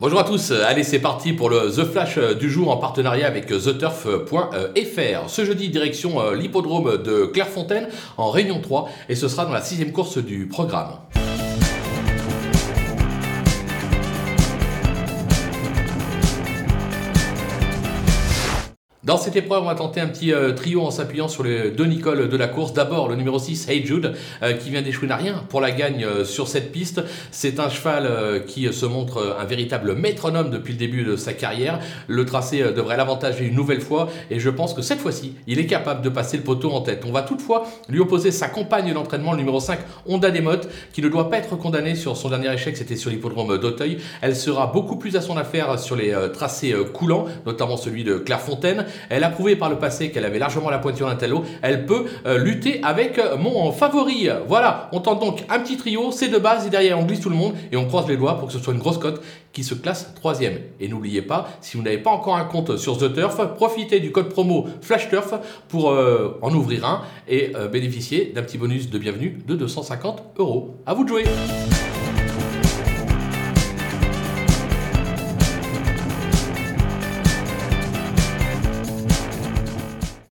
Bonjour à tous, allez c'est parti pour le The Flash du jour en partenariat avec TheTurf.fr. Ce jeudi direction euh, l'hippodrome de Clairefontaine en Réunion 3 et ce sera dans la sixième course du programme. Dans cette épreuve, on va tenter un petit euh, trio en s'appuyant sur les deux Nicole de la course. D'abord, le numéro 6, Hey Jude, euh, qui vient n'a rien pour la gagne euh, sur cette piste. C'est un cheval qui se montre un véritable métronome depuis le début de sa carrière. Le tracé devrait l'avantager une nouvelle fois et je pense que cette fois-ci, il est capable de passer le poteau en tête. On va toutefois lui opposer sa compagne d'entraînement, le numéro 5, Honda Desmottes, qui ne doit pas être condamnée sur son dernier échec, c'était sur l'hippodrome d'Auteuil. Elle sera beaucoup plus à son affaire sur les tracés coulants, notamment celui de Clairefontaine. Elle a prouvé par le passé qu'elle avait largement la pointure d'un talon. Elle peut euh, lutter avec euh, mon favori. Voilà, on tente donc un petit trio, c'est de base et derrière on glisse tout le monde et on croise les doigts pour que ce soit une grosse cote qui se classe troisième. Et n'oubliez pas, si vous n'avez pas encore un compte sur The Turf, profitez du code promo FlashTurf pour euh, en ouvrir un et bénéficier d'un petit bonus de bienvenue de 250 euros. À vous de jouer